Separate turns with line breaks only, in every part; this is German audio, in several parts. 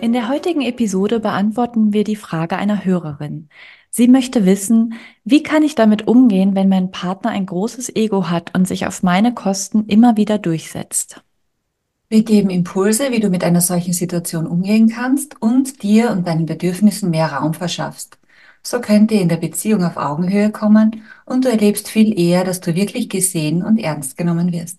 In der heutigen Episode beantworten wir die Frage einer Hörerin. Sie möchte wissen, wie kann ich damit umgehen, wenn mein Partner ein großes Ego hat und sich auf meine Kosten immer wieder durchsetzt?
Wir geben Impulse, wie du mit einer solchen Situation umgehen kannst und dir und deinen Bedürfnissen mehr Raum verschaffst. So könnt ihr in der Beziehung auf Augenhöhe kommen und du erlebst viel eher, dass du wirklich gesehen und ernst genommen wirst.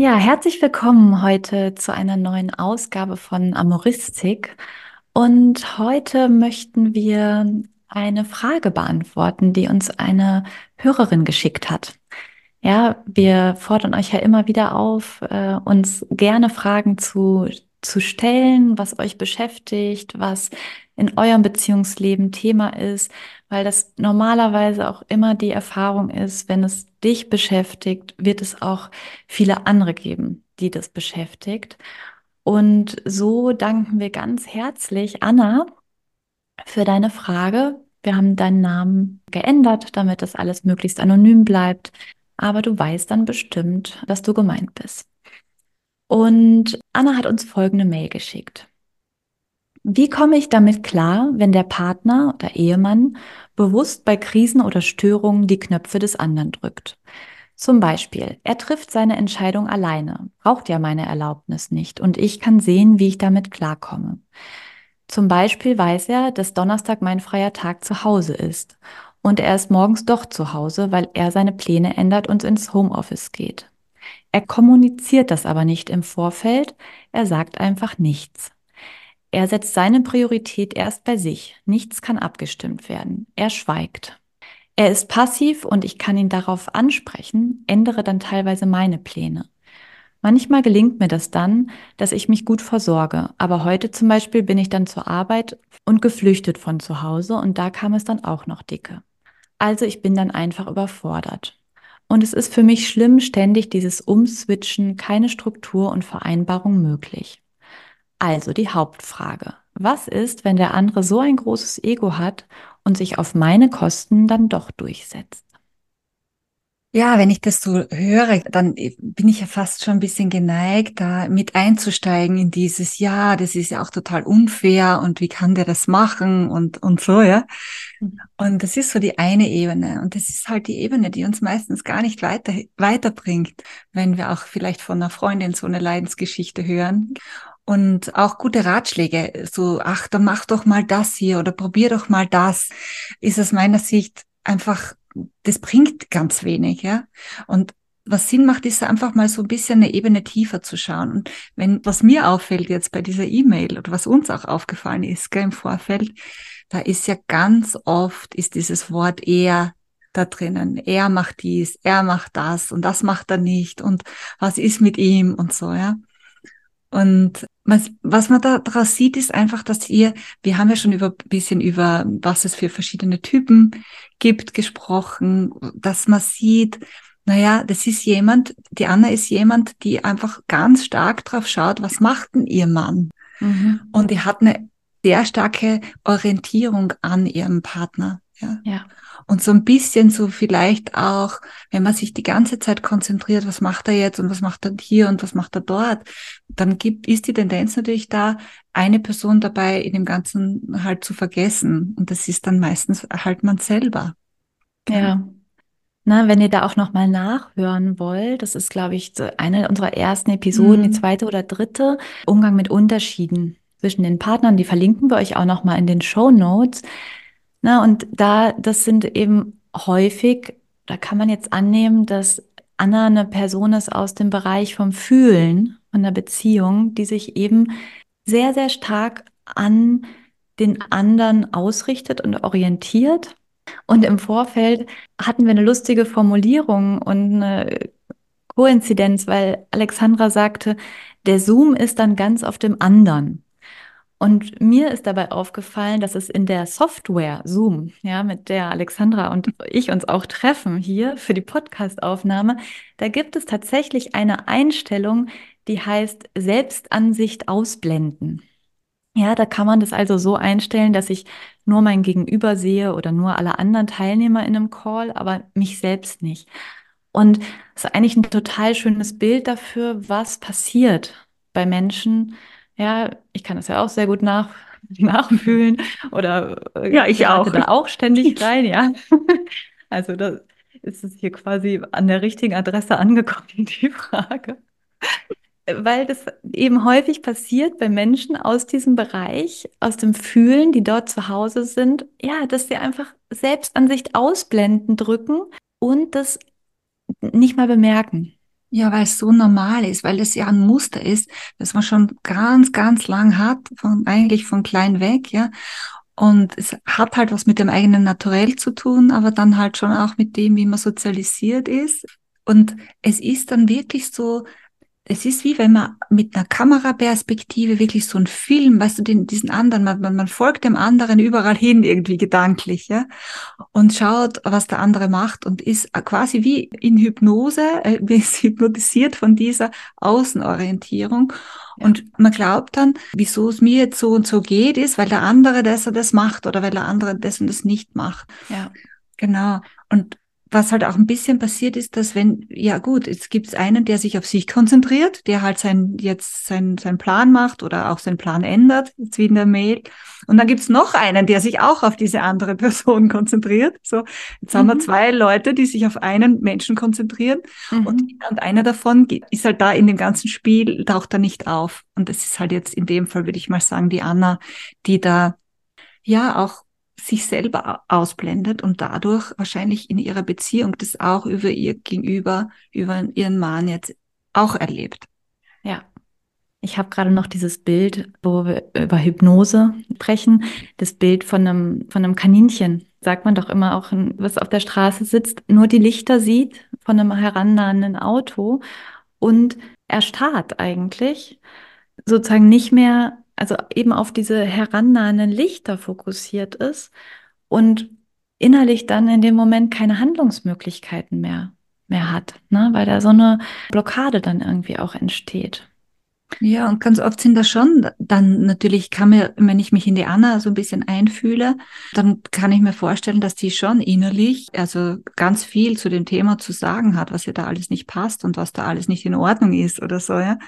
Ja, herzlich willkommen heute zu einer neuen Ausgabe von Amoristik. Und heute möchten wir eine Frage beantworten, die uns eine Hörerin geschickt hat. Ja, wir fordern euch ja immer wieder auf, äh, uns gerne Fragen zu, zu stellen, was euch beschäftigt, was in eurem Beziehungsleben Thema ist, weil das normalerweise auch immer die Erfahrung ist, wenn es dich beschäftigt, wird es auch viele andere geben, die das beschäftigt. Und so danken wir ganz herzlich Anna für deine Frage. Wir haben deinen Namen geändert, damit das alles möglichst anonym bleibt. Aber du weißt dann bestimmt, dass du gemeint bist. Und Anna hat uns folgende Mail geschickt. Wie komme ich damit klar, wenn der Partner oder Ehemann bewusst bei Krisen oder Störungen die Knöpfe des anderen drückt? Zum Beispiel, er trifft seine Entscheidung alleine, braucht ja meine Erlaubnis nicht und ich kann sehen, wie ich damit klarkomme. Zum Beispiel weiß er, dass Donnerstag mein freier Tag zu Hause ist und er ist morgens doch zu Hause, weil er seine Pläne ändert und ins Homeoffice geht. Er kommuniziert das aber nicht im Vorfeld, er sagt einfach nichts. Er setzt seine Priorität erst bei sich. Nichts kann abgestimmt werden. Er schweigt. Er ist passiv und ich kann ihn darauf ansprechen, ändere dann teilweise meine Pläne. Manchmal gelingt mir das dann, dass ich mich gut versorge, aber heute zum Beispiel bin ich dann zur Arbeit und geflüchtet von zu Hause und da kam es dann auch noch dicke. Also ich bin dann einfach überfordert. Und es ist für mich schlimm, ständig dieses Umswitchen, keine Struktur und Vereinbarung möglich. Also die Hauptfrage. Was ist, wenn der andere so ein großes Ego hat und sich auf meine Kosten dann doch durchsetzt?
Ja, wenn ich das so höre, dann bin ich ja fast schon ein bisschen geneigt, da mit einzusteigen in dieses, ja, das ist ja auch total unfair und wie kann der das machen und, und so, ja. Mhm. Und das ist so die eine Ebene. Und das ist halt die Ebene, die uns meistens gar nicht weiter, weiterbringt, wenn wir auch vielleicht von einer Freundin so eine Leidensgeschichte hören und auch gute Ratschläge, so, ach, dann mach doch mal das hier oder probier doch mal das, ist aus meiner Sicht einfach, das bringt ganz wenig, ja. Und was Sinn macht, ist einfach mal so ein bisschen eine Ebene tiefer zu schauen. Und wenn, was mir auffällt jetzt bei dieser E-Mail oder was uns auch aufgefallen ist, gell, im Vorfeld, da ist ja ganz oft ist dieses Wort er da drinnen. Er macht dies, er macht das und das macht er nicht und was ist mit ihm und so, ja. Und was, was man da daraus sieht, ist einfach, dass ihr, wir haben ja schon über bisschen über, was es für verschiedene Typen gibt, gesprochen, dass man sieht, naja, das ist jemand, die Anna ist jemand, die einfach ganz stark drauf schaut, was macht denn ihr Mann? Mhm. Und die hat eine sehr starke Orientierung an ihrem Partner. Ja. ja. Und so ein bisschen so vielleicht auch, wenn man sich die ganze Zeit konzentriert, was macht er jetzt und was macht er hier und was macht er dort, dann gibt, ist die Tendenz natürlich da, eine Person dabei in dem Ganzen halt zu vergessen. Und das ist dann meistens halt man selber.
Ja. Na, wenn ihr da auch nochmal nachhören wollt, das ist, glaube ich, eine unserer ersten Episoden, mhm. die zweite oder dritte, Umgang mit Unterschieden zwischen den Partnern, die verlinken wir euch auch nochmal in den Show Notes. Na, und da, das sind eben häufig, da kann man jetzt annehmen, dass Anna eine Person ist aus dem Bereich vom Fühlen, von der Beziehung, die sich eben sehr, sehr stark an den anderen ausrichtet und orientiert. Und im Vorfeld hatten wir eine lustige Formulierung und eine Koinzidenz, weil Alexandra sagte, der Zoom ist dann ganz auf dem anderen. Und mir ist dabei aufgefallen, dass es in der Software Zoom, ja, mit der Alexandra und ich uns auch treffen hier für die Podcastaufnahme, da gibt es tatsächlich eine Einstellung, die heißt Selbstansicht ausblenden. Ja, da kann man das also so einstellen, dass ich nur mein Gegenüber sehe oder nur alle anderen Teilnehmer in einem Call, aber mich selbst nicht. Und es ist eigentlich ein total schönes Bild dafür, was passiert bei Menschen, ja, ich kann das ja auch sehr gut nach, nachfühlen oder
äh, ja, ich auch.
da auch ständig rein, ja. Also da ist es hier quasi an der richtigen Adresse angekommen, die Frage. Weil das eben häufig passiert bei Menschen aus diesem Bereich, aus dem Fühlen, die dort zu Hause sind, ja, dass sie einfach Selbstansicht ausblenden drücken und das nicht mal bemerken.
Ja, weil es so normal ist, weil es ja ein Muster ist, das man schon ganz, ganz lang hat, von, eigentlich von klein weg, ja. Und es hat halt was mit dem eigenen Naturell zu tun, aber dann halt schon auch mit dem, wie man sozialisiert ist. Und es ist dann wirklich so, es ist wie wenn man mit einer Kameraperspektive wirklich so ein Film, weißt du, den, diesen anderen, man, man folgt dem anderen überall hin irgendwie gedanklich, ja, und schaut, was der andere macht und ist quasi wie in Hypnose, äh, ist hypnotisiert von dieser Außenorientierung. Ja. Und man glaubt dann, wieso es mir jetzt so und so geht, ist, weil der andere das und das macht oder weil der andere das und das nicht macht.
Ja.
Genau. Und was halt auch ein bisschen passiert ist, dass wenn, ja gut, jetzt gibt es einen, der sich auf sich konzentriert, der halt sein, jetzt sein, sein Plan macht oder auch seinen Plan ändert, jetzt wie in der Mail. Und dann gibt es noch einen, der sich auch auf diese andere Person konzentriert. So, jetzt mhm. haben wir mhm. zwei Leute, die sich auf einen Menschen konzentrieren mhm. und, und einer davon ist halt da in dem ganzen Spiel, taucht da nicht auf. Und das ist halt jetzt in dem Fall, würde ich mal sagen, die Anna, die da ja auch sich selber ausblendet und dadurch wahrscheinlich in ihrer Beziehung das auch über ihr Gegenüber, über ihren Mann jetzt auch erlebt.
Ja. Ich habe gerade noch dieses Bild, wo wir über Hypnose sprechen, das Bild von einem, von einem Kaninchen. Sagt man doch immer auch, was auf der Straße sitzt, nur die Lichter sieht von einem herannahenden Auto und erstarrt eigentlich, sozusagen nicht mehr also eben auf diese herannahenden Lichter fokussiert ist und innerlich dann in dem Moment keine Handlungsmöglichkeiten mehr, mehr hat, ne? weil da so eine Blockade dann irgendwie auch entsteht.
Ja, und ganz oft sind das schon, dann natürlich kann mir, wenn ich mich in die Anna so ein bisschen einfühle, dann kann ich mir vorstellen, dass die schon innerlich, also ganz viel zu dem Thema zu sagen hat, was ihr da alles nicht passt und was da alles nicht in Ordnung ist oder so, ja.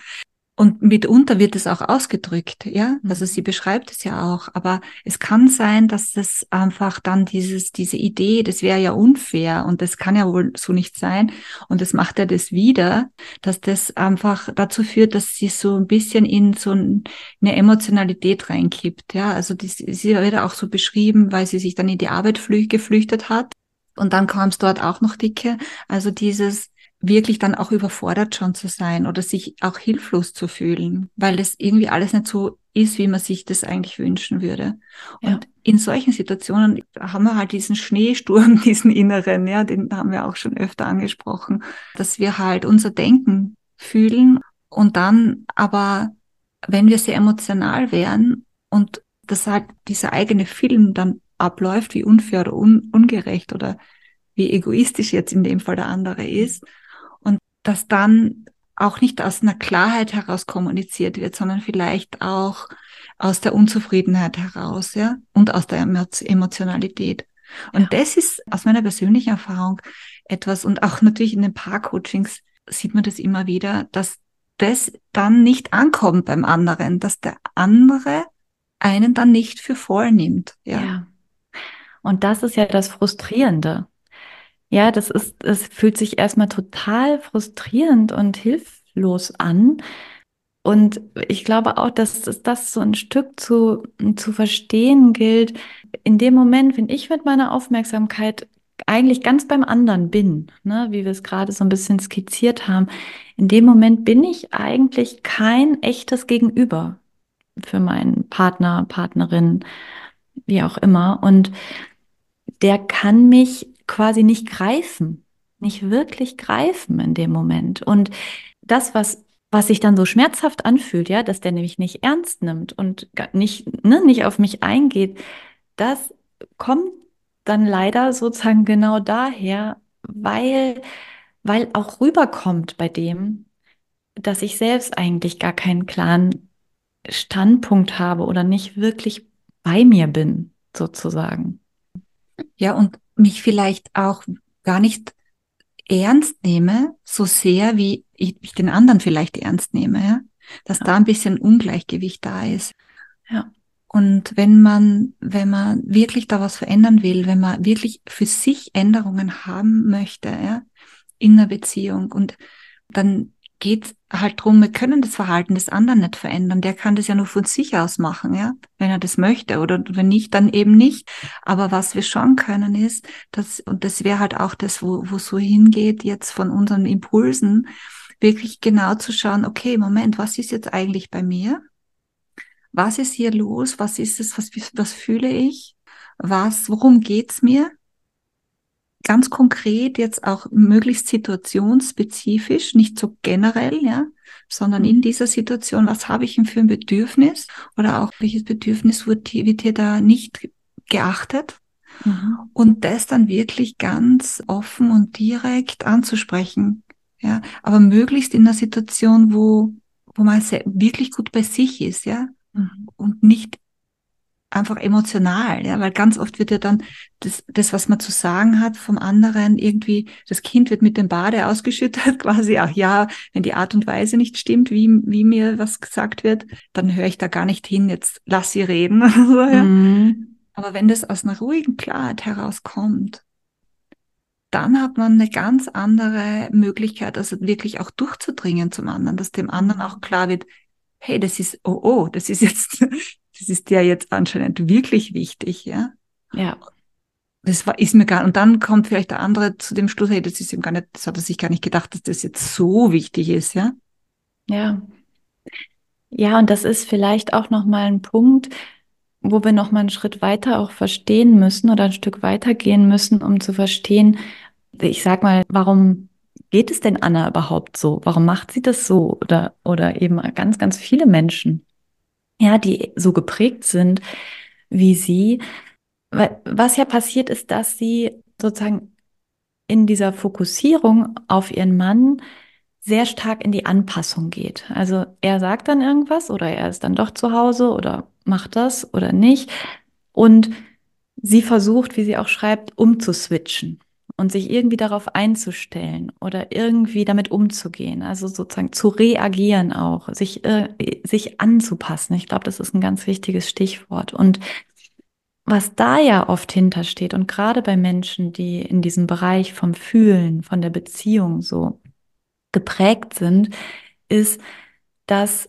Und mitunter wird es auch ausgedrückt, ja. Also sie mhm. beschreibt es ja auch. Aber es kann sein, dass es einfach dann dieses, diese Idee, das wäre ja unfair und das kann ja wohl so nicht sein. Und das macht er das wieder, dass das einfach dazu führt, dass sie so ein bisschen in so eine Emotionalität reinkippt, ja. Also die, sie wird auch so beschrieben, weil sie sich dann in die Arbeit geflüchtet hat. Und dann kam es dort auch noch dicke. Also dieses, wirklich dann auch überfordert schon zu sein oder sich auch hilflos zu fühlen, weil das irgendwie alles nicht so ist, wie man sich das eigentlich wünschen würde. Ja. Und in solchen Situationen haben wir halt diesen Schneesturm, diesen inneren, ja, den haben wir auch schon öfter angesprochen, dass wir halt unser Denken fühlen und dann aber, wenn wir sehr emotional wären und das halt dieser eigene Film dann abläuft, wie unfair oder un ungerecht oder wie egoistisch jetzt in dem Fall der andere ist, dass dann auch nicht aus einer Klarheit heraus kommuniziert wird, sondern vielleicht auch aus der Unzufriedenheit heraus, ja, und aus der Emotionalität. Und ja. das ist aus meiner persönlichen Erfahrung etwas, und auch natürlich in den Paar-Coachings sieht man das immer wieder, dass das dann nicht ankommt beim anderen, dass der andere einen dann nicht für voll nimmt. Ja. ja.
Und das ist ja das Frustrierende. Ja, das ist, es fühlt sich erstmal total frustrierend und hilflos an. Und ich glaube auch, dass es das so ein Stück zu, zu verstehen gilt. In dem Moment, wenn ich mit meiner Aufmerksamkeit eigentlich ganz beim anderen bin, ne, wie wir es gerade so ein bisschen skizziert haben, in dem Moment bin ich eigentlich kein echtes Gegenüber für meinen Partner, Partnerin, wie auch immer. Und der kann mich quasi nicht greifen. nicht wirklich greifen in dem Moment. Und das, was, was sich dann so schmerzhaft anfühlt, ja, dass der nämlich nicht ernst nimmt und nicht, ne, nicht auf mich eingeht, das kommt dann leider sozusagen genau daher, weil, weil auch rüberkommt bei dem, dass ich selbst eigentlich gar keinen klaren Standpunkt habe oder nicht wirklich bei mir bin, sozusagen.
Ja, und mich vielleicht auch gar nicht ernst nehme, so sehr wie ich, den anderen vielleicht ernst nehme, ja? dass ja. da ein bisschen Ungleichgewicht da ist.
Ja.
Und wenn man, wenn man wirklich da was verändern will, wenn man wirklich für sich Änderungen haben möchte, ja, in einer Beziehung und dann geht halt drum, wir können das Verhalten des anderen nicht verändern. Der kann das ja nur von sich aus machen, ja, wenn er das möchte oder wenn nicht, dann eben nicht. Aber was wir schon können ist, dass, und das wäre halt auch das, wo, wo so hingeht jetzt von unseren Impulsen, wirklich genau zu schauen, okay, Moment, was ist jetzt eigentlich bei mir? Was ist hier los? Was ist es? Was, was fühle ich? Was, worum geht's mir? Ganz konkret jetzt auch möglichst situationsspezifisch, nicht so generell, ja, sondern in mhm. dieser Situation, was habe ich denn für ein Bedürfnis oder auch welches Bedürfnis wird, wird hier da nicht geachtet? Mhm. Und das dann wirklich ganz offen und direkt anzusprechen. Ja, aber möglichst in einer Situation, wo, wo man wirklich gut bei sich ist, ja, mhm. und nicht einfach emotional, ja, weil ganz oft wird ja dann das, das, was man zu sagen hat vom anderen irgendwie, das Kind wird mit dem Bade ausgeschüttet, quasi, ach ja, wenn die Art und Weise nicht stimmt, wie, wie mir was gesagt wird, dann höre ich da gar nicht hin, jetzt lass sie reden. so, ja. mhm. Aber wenn das aus einer ruhigen Klarheit herauskommt, dann hat man eine ganz andere Möglichkeit, also wirklich auch durchzudringen zum anderen, dass dem anderen auch klar wird, hey, das ist, oh, oh, das ist jetzt das ist dir jetzt anscheinend wirklich wichtig, ja.
Ja.
Das war, ist mir gar, und dann kommt vielleicht der andere zu dem Schluss, hey, das ist ihm gar nicht, das hat er sich gar nicht gedacht, dass das jetzt so wichtig ist, ja.
Ja. Ja, und das ist vielleicht auch nochmal ein Punkt, wo wir nochmal einen Schritt weiter auch verstehen müssen oder ein Stück weiter gehen müssen, um zu verstehen, ich sag mal, warum geht es denn Anna überhaupt so? Warum macht sie das so? Oder, oder eben ganz, ganz viele Menschen ja, die so geprägt sind wie sie. Was ja passiert ist, dass sie sozusagen in dieser Fokussierung auf ihren Mann sehr stark in die Anpassung geht. Also er sagt dann irgendwas oder er ist dann doch zu Hause oder macht das oder nicht. Und sie versucht, wie sie auch schreibt, umzuswitchen und sich irgendwie darauf einzustellen oder irgendwie damit umzugehen, also sozusagen zu reagieren auch, sich, äh, sich anzupassen. Ich glaube, das ist ein ganz wichtiges Stichwort. Und was da ja oft hintersteht und gerade bei Menschen, die in diesem Bereich vom Fühlen, von der Beziehung so geprägt sind, ist, dass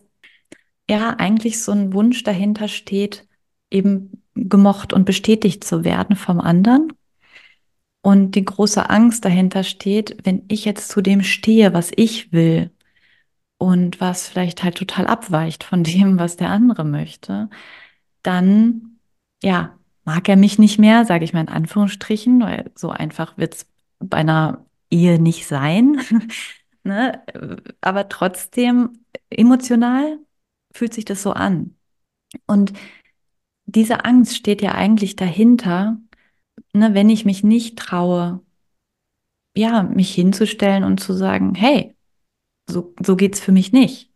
ja eigentlich so ein Wunsch dahinter steht, eben gemocht und bestätigt zu werden vom anderen und die große Angst dahinter steht, wenn ich jetzt zu dem stehe, was ich will und was vielleicht halt total abweicht von dem, was der andere möchte, dann, ja, mag er mich nicht mehr, sage ich mal in Anführungsstrichen, weil so einfach wird es bei einer Ehe nicht sein. ne? Aber trotzdem, emotional fühlt sich das so an. Und diese Angst steht ja eigentlich dahinter, ne, wenn ich mich nicht traue, ja, mich hinzustellen und zu sagen, hey, so, so geht's für mich nicht.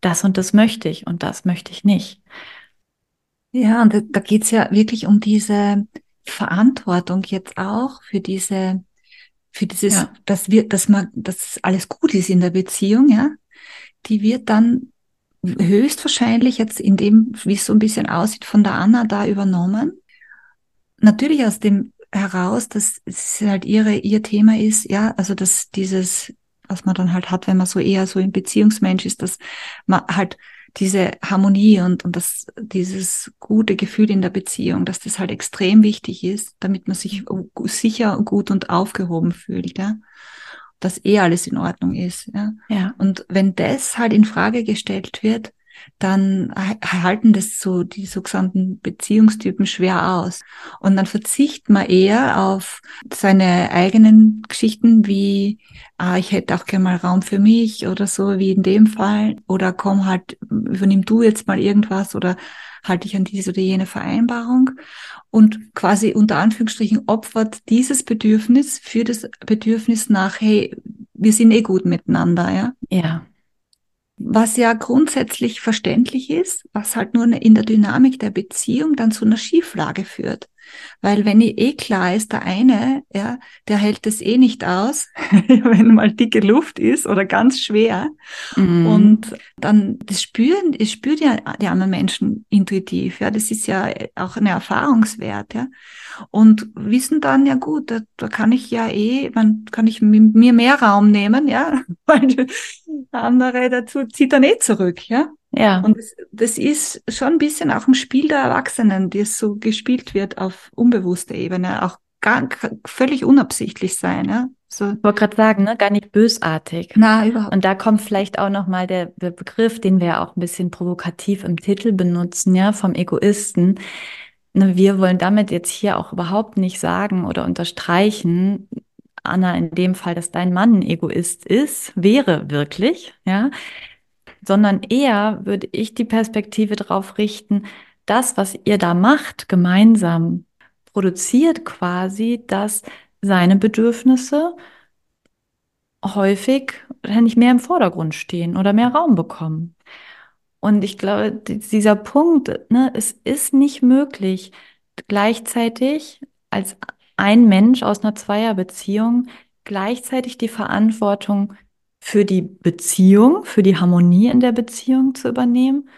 Das und das möchte ich und das möchte ich nicht.
Ja, und da geht's ja wirklich um diese Verantwortung jetzt auch für diese, für dieses, ja. dass wir, dass man, dass alles gut ist in der Beziehung, ja. Die wird dann höchstwahrscheinlich jetzt in dem, wie es so ein bisschen aussieht, von der Anna da übernommen natürlich aus dem heraus, dass es halt ihre, ihr Thema ist, ja, also dass dieses, was man dann halt hat, wenn man so eher so ein Beziehungsmensch ist, dass man halt diese Harmonie und, und das, dieses gute Gefühl in der Beziehung, dass das halt extrem wichtig ist, damit man sich sicher, gut und aufgehoben fühlt, ja. Dass eh alles in Ordnung ist, ja.
ja.
Und wenn das halt in Frage gestellt wird, dann halten das so die sogenannten Beziehungstypen schwer aus. Und dann verzichtet man eher auf seine eigenen Geschichten wie, ah, ich hätte auch gerne mal Raum für mich oder so, wie in dem Fall. Oder komm halt, übernimm du jetzt mal irgendwas oder halte ich an diese oder jene Vereinbarung und quasi unter Anführungsstrichen opfert dieses Bedürfnis für das Bedürfnis nach, hey, wir sind eh gut miteinander, ja.
Ja
was ja grundsätzlich verständlich ist, was halt nur in der Dynamik der Beziehung dann zu einer Schieflage führt. Weil wenn eh klar ist, der eine, ja, der hält es eh nicht aus, wenn mal dicke Luft ist oder ganz schwer. Mhm. Und dann, das spüren, das spürt ja die anderen Menschen intuitiv, ja. Das ist ja auch ein Erfahrungswert, ja. Und wissen dann, ja gut, da, da kann ich ja eh, man kann ich mir mehr Raum nehmen, ja, weil der andere dazu zieht dann eh zurück, ja.
Ja.
Und das, das ist schon ein bisschen auch ein Spiel der Erwachsenen, die es so gespielt wird auf unbewusster Ebene, auch gar, völlig unabsichtlich sein. Ja?
So. Ich wollte gerade sagen, ne? gar nicht bösartig.
Na, überhaupt.
Und da kommt vielleicht auch nochmal der Begriff, den wir auch ein bisschen provokativ im Titel benutzen, ja, vom Egoisten. Ne, wir wollen damit jetzt hier auch überhaupt nicht sagen oder unterstreichen, Anna, in dem Fall, dass dein Mann ein Egoist ist, wäre wirklich, ja sondern eher würde ich die Perspektive darauf richten, das, was ihr da macht, gemeinsam, produziert quasi, dass seine Bedürfnisse häufig nicht mehr im Vordergrund stehen oder mehr Raum bekommen. Und ich glaube, dieser Punkt, ne, es ist nicht möglich, gleichzeitig als ein Mensch aus einer Zweierbeziehung gleichzeitig die Verantwortung für die Beziehung, für die Harmonie in der Beziehung zu übernehmen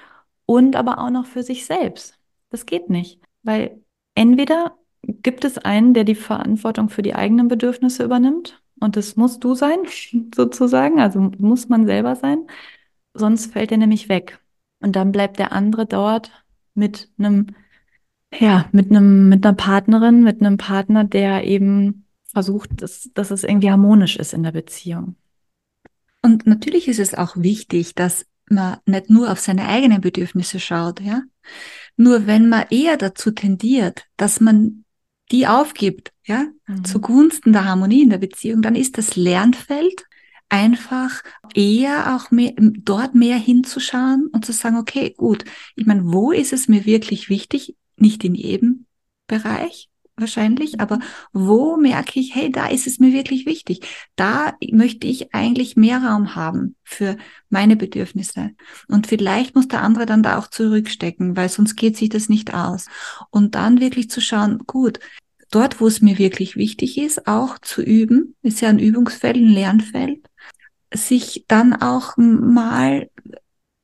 und aber auch noch für sich selbst. Das geht nicht, weil entweder gibt es einen, der die Verantwortung für die eigenen Bedürfnisse übernimmt und das musst du sein, sozusagen, also muss man selber sein, sonst fällt er nämlich weg. Und dann bleibt der andere dort mit einem, ja, mit einem, mit einer Partnerin, mit einem Partner, der eben versucht, dass, dass es irgendwie harmonisch ist in der Beziehung.
Und natürlich ist es auch wichtig, dass man nicht nur auf seine eigenen Bedürfnisse schaut, ja. Nur wenn man eher dazu tendiert, dass man die aufgibt, ja, mhm. zugunsten der Harmonie in der Beziehung, dann ist das Lernfeld einfach eher auch mehr, dort mehr hinzuschauen und zu sagen, okay, gut, ich meine, wo ist es mir wirklich wichtig? Nicht in jedem Bereich, wahrscheinlich, aber wo merke ich, hey, da ist es mir wirklich wichtig. Da möchte ich eigentlich mehr Raum haben für meine Bedürfnisse. Und vielleicht muss der andere dann da auch zurückstecken, weil sonst geht sich das nicht aus. Und dann wirklich zu schauen, gut, dort, wo es mir wirklich wichtig ist, auch zu üben, ist ja ein Übungsfeld, ein Lernfeld, sich dann auch mal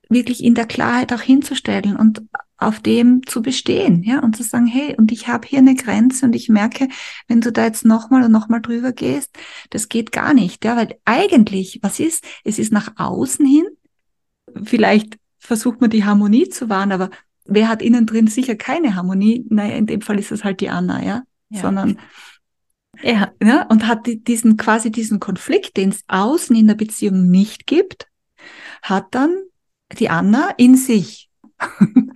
wirklich in der Klarheit auch hinzustellen und auf dem zu bestehen, ja, und zu sagen, hey, und ich habe hier eine Grenze und ich merke, wenn du da jetzt nochmal und nochmal drüber gehst, das geht gar nicht, ja, weil eigentlich, was ist? Es ist nach außen hin, vielleicht versucht man die Harmonie zu wahren, aber wer hat innen drin sicher keine Harmonie? Naja, in dem Fall ist es halt die Anna, ja, ja. sondern ja, ja, und hat diesen quasi diesen Konflikt, den es außen in der Beziehung nicht gibt, hat dann die Anna in sich.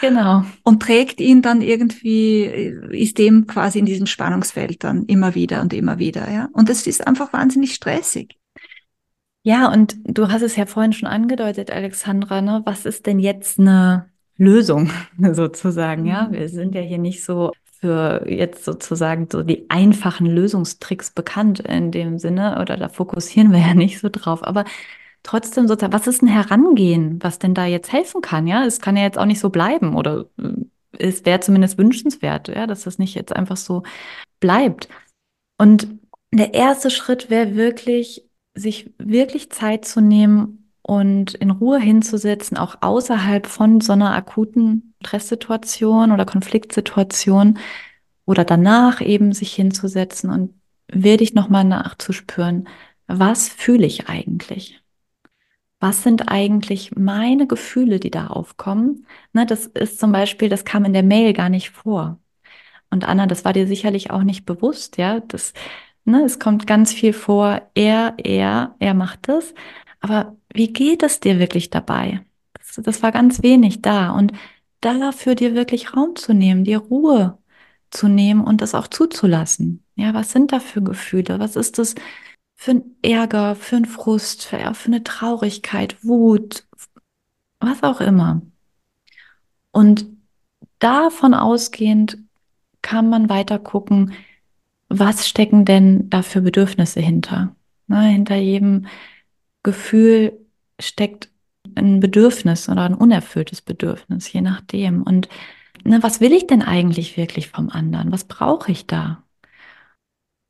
Genau.
Und trägt ihn dann irgendwie, ist dem quasi in diesem Spannungsfeld dann immer wieder und immer wieder, ja. Und das ist einfach wahnsinnig stressig.
Ja, und du hast es ja vorhin schon angedeutet, Alexandra, ne? Was ist denn jetzt eine Lösung sozusagen, ja? Mhm. Wir sind ja hier nicht so für jetzt sozusagen so die einfachen Lösungstricks bekannt in dem Sinne oder da fokussieren wir ja nicht so drauf. Aber trotzdem sozusagen, was ist ein Herangehen, was denn da jetzt helfen kann? Ja, es kann ja jetzt auch nicht so bleiben oder äh, es wäre zumindest wünschenswert, ja, dass das nicht jetzt einfach so bleibt. Und der erste Schritt wäre wirklich, sich wirklich Zeit zu nehmen und in Ruhe hinzusetzen, auch außerhalb von so einer akuten Stresssituation oder Konfliktsituation oder danach eben sich hinzusetzen und wirklich nochmal nachzuspüren, was fühle ich eigentlich? Was sind eigentlich meine Gefühle, die da aufkommen? Ne, das ist zum Beispiel, das kam in der Mail gar nicht vor. Und Anna, das war dir sicherlich auch nicht bewusst, ja. Das, ne, es kommt ganz viel vor, er, er, er macht das. Aber wie geht es dir wirklich dabei? das war ganz wenig da. Und dafür dir wirklich Raum zu nehmen, dir Ruhe zu nehmen und das auch zuzulassen. Ja, was sind da für Gefühle? Was ist das für ein Ärger, für ein Frust, für, eine Traurigkeit, Wut, was auch immer. Und davon ausgehend kann man weiter gucken, was stecken denn da für Bedürfnisse hinter? Na, hinter jedem Gefühl steckt ein Bedürfnis oder ein unerfülltes Bedürfnis, je nachdem. Und ne, was will ich denn eigentlich wirklich vom anderen? Was brauche ich da?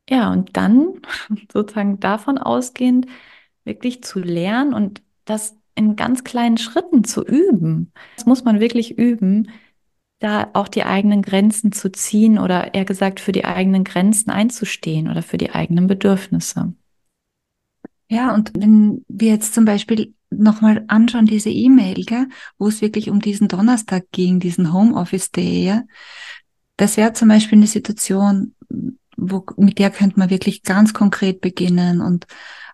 Ja, und dann sozusagen davon ausgehend wirklich zu lernen und das in ganz kleinen Schritten zu üben. Das muss man wirklich üben, da auch die eigenen Grenzen zu ziehen oder eher gesagt für die eigenen Grenzen einzustehen oder für die eigenen Bedürfnisse.
Ja, und wenn wir jetzt zum Beispiel nochmal anschauen, diese E-Mail, wo es wirklich um diesen Donnerstag ging, diesen Homeoffice Day, ja, das wäre zum Beispiel eine Situation, wo, mit der könnte man wirklich ganz konkret beginnen und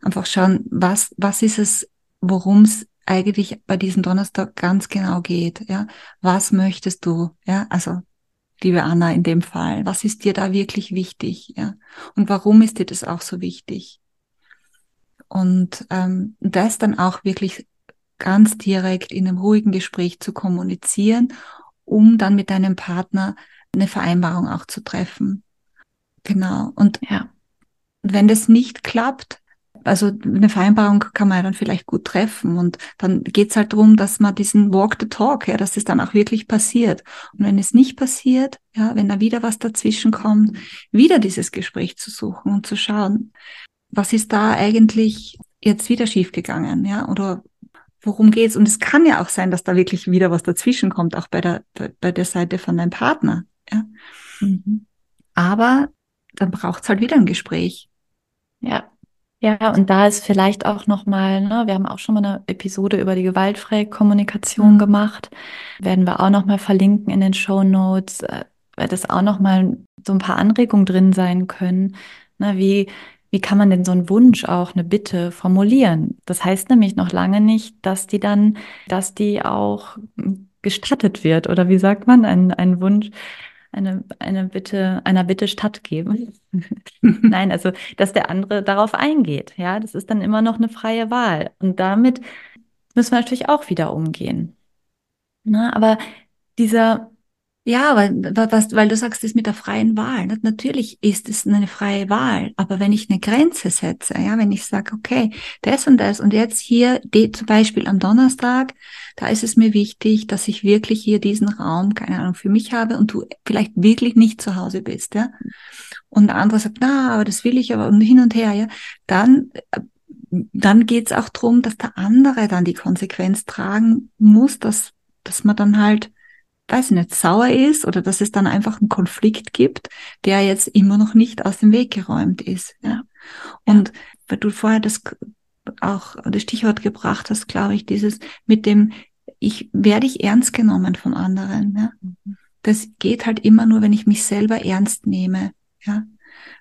einfach schauen, was, was ist es, worum es eigentlich bei diesem Donnerstag ganz genau geht. Ja, was möchtest du? Ja, also liebe Anna in dem Fall, was ist dir da wirklich wichtig? Ja, und warum ist dir das auch so wichtig? Und ähm, das dann auch wirklich ganz direkt in einem ruhigen Gespräch zu kommunizieren, um dann mit deinem Partner eine Vereinbarung auch zu treffen. Genau. Und ja. wenn das nicht klappt, also eine Vereinbarung kann man ja dann vielleicht gut treffen und dann geht's halt darum, dass man diesen Walk the Talk, ja, dass das dann auch wirklich passiert. Und wenn es nicht passiert, ja, wenn da wieder was dazwischen kommt, wieder dieses Gespräch zu suchen und zu schauen, was ist da eigentlich jetzt wieder schiefgegangen, ja, oder worum geht's? Und es kann ja auch sein, dass da wirklich wieder was dazwischen kommt, auch bei der, bei, bei der Seite von deinem Partner, ja. Mhm. Aber dann braucht's halt wieder ein Gespräch.
Ja, ja, und da ist vielleicht auch nochmal, ne, wir haben auch schon mal eine Episode über die gewaltfreie Kommunikation mhm. gemacht. Werden wir auch nochmal verlinken in den Show Notes, äh, weil das auch nochmal so ein paar Anregungen drin sein können. Ne, wie, wie kann man denn so einen Wunsch auch, eine Bitte formulieren? Das heißt nämlich noch lange nicht, dass die dann, dass die auch gestattet wird. Oder wie sagt man, ein, ein Wunsch, eine, eine Bitte, einer Bitte stattgeben. Nein, also, dass der andere darauf eingeht. Ja, das ist dann immer noch eine freie Wahl. Und damit müssen wir natürlich auch wieder umgehen. Na, aber dieser
ja, weil, was, weil du sagst, das mit der freien Wahl. Natürlich ist es eine freie Wahl, aber wenn ich eine Grenze setze, ja, wenn ich sage, okay, das und das und jetzt hier, die, zum Beispiel am Donnerstag, da ist es mir wichtig, dass ich wirklich hier diesen Raum, keine Ahnung, für mich habe und du vielleicht wirklich nicht zu Hause bist, ja. Und der andere sagt, na, aber das will ich aber und hin und her, ja, dann dann geht's auch drum, dass der andere dann die Konsequenz tragen muss, dass, dass man dann halt weiß ich nicht, sauer ist oder dass es dann einfach einen Konflikt gibt, der jetzt immer noch nicht aus dem Weg geräumt ist. Ja. Und ja. weil du vorher das auch das Stichwort gebracht hast, glaube ich, dieses mit dem, ich werde ich ernst genommen von anderen. Ja. Mhm. Das geht halt immer nur, wenn ich mich selber ernst nehme. Ja.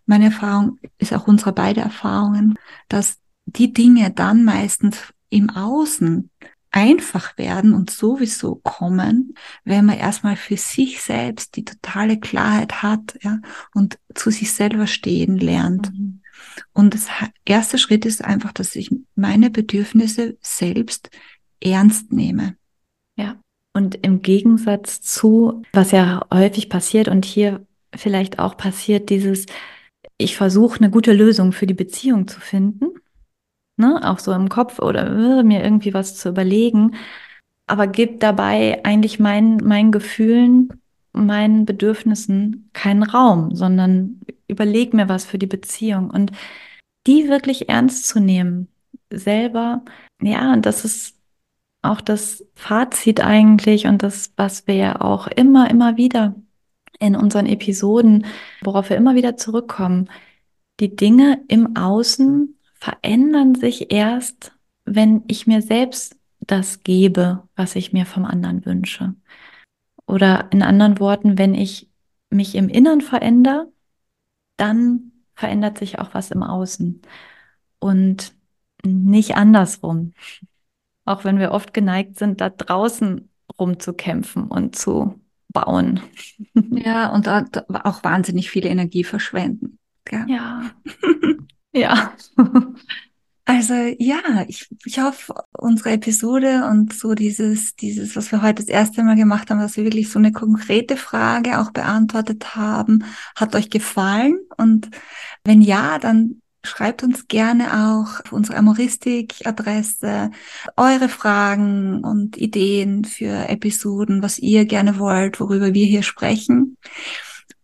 Meine Erfahrung ist auch unsere beide Erfahrungen, dass die Dinge dann meistens im Außen einfach werden und sowieso kommen, wenn man erstmal für sich selbst die totale Klarheit hat, ja, und zu sich selber stehen lernt. Mhm. Und das erste Schritt ist einfach, dass ich meine Bedürfnisse selbst ernst nehme.
Ja. Und im Gegensatz zu, was ja häufig passiert und hier vielleicht auch passiert, dieses, ich versuche eine gute Lösung für die Beziehung zu finden ne, auch so im Kopf oder äh, mir irgendwie was zu überlegen, aber gib dabei eigentlich meinen, meinen Gefühlen, meinen Bedürfnissen keinen Raum, sondern überleg mir was für die Beziehung. Und die wirklich ernst zu nehmen, selber, ja, und das ist auch das Fazit eigentlich und das, was wir ja auch immer, immer wieder in unseren Episoden, worauf wir immer wieder zurückkommen, die Dinge im Außen verändern sich erst, wenn ich mir selbst das gebe, was ich mir vom anderen wünsche. Oder in anderen Worten, wenn ich mich im Innern verändere, dann verändert sich auch was im Außen und nicht andersrum. auch wenn wir oft geneigt sind, da draußen rumzukämpfen und zu bauen.
Ja, und auch wahnsinnig viel Energie verschwenden.
Gell? Ja. ja.
Also ja, ich, ich hoffe, unsere Episode und so dieses, dieses, was wir heute das erste Mal gemacht haben, dass wir wirklich so eine konkrete Frage auch beantwortet haben, hat euch gefallen. Und wenn ja, dann schreibt uns gerne auch auf unsere Amoristik-Adresse eure Fragen und Ideen für Episoden, was ihr gerne wollt, worüber wir hier sprechen.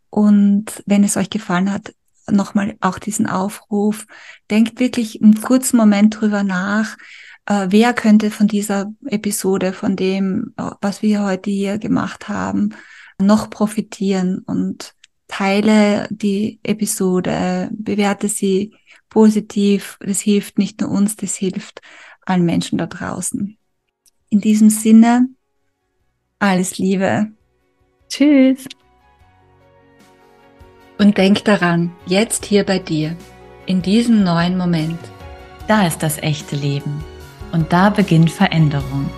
Und wenn es euch gefallen hat, nochmal auch diesen Aufruf. Denkt wirklich einen kurzen Moment drüber nach. Äh, wer könnte von dieser Episode, von dem, äh, was wir heute hier gemacht haben, noch profitieren und teile die Episode, bewerte sie positiv. Das hilft nicht nur uns, das hilft allen Menschen da draußen. In diesem Sinne, alles Liebe.
Tschüss.
Und denk daran, jetzt hier bei dir, in diesem neuen Moment.
Da ist das echte Leben. Und da beginnt Veränderung.